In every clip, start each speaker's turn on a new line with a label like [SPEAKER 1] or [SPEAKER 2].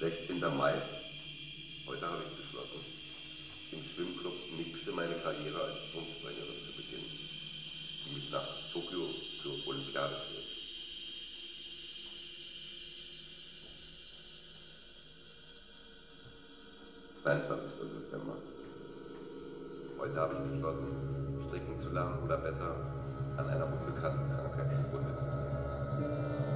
[SPEAKER 1] 16. Mai. Heute habe ich beschlossen, im Schwimmclub Nixe meine Karriere als Sprungspringerin zu beginnen, die mich nach Tokio zur Olympiade führt. Zweiundzwanzigster September. Heute habe ich beschlossen, stricken zu lernen oder besser an einer unbekannten Krankheit zu gehen.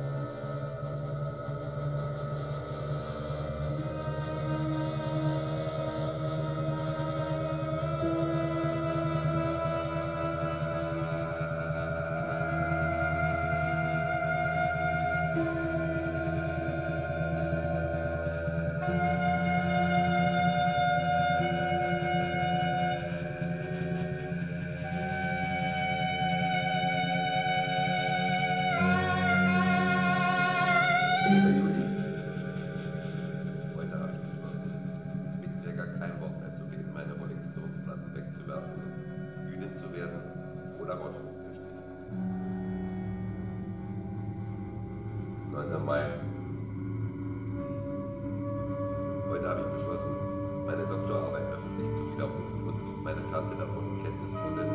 [SPEAKER 1] 9. Mai. Heute habe ich beschlossen, meine Doktorarbeit öffentlich zu widerrufen und meine Tante davon in Kenntnis zu setzen,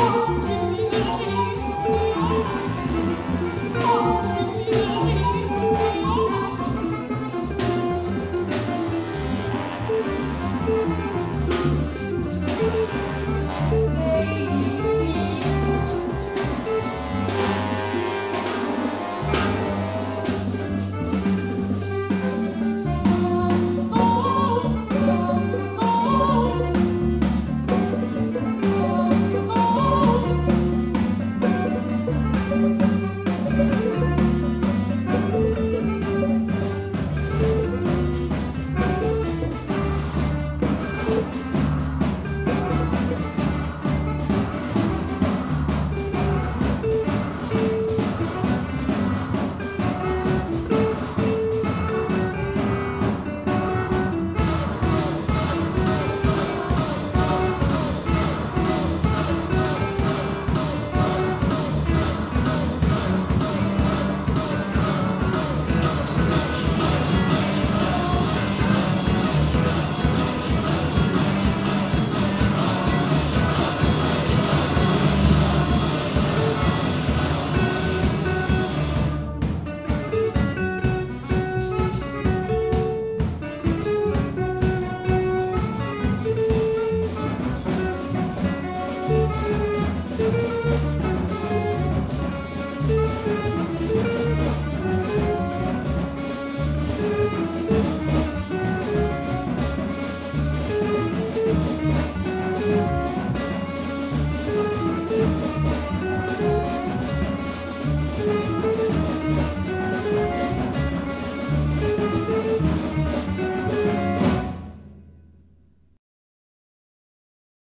[SPEAKER 1] Oh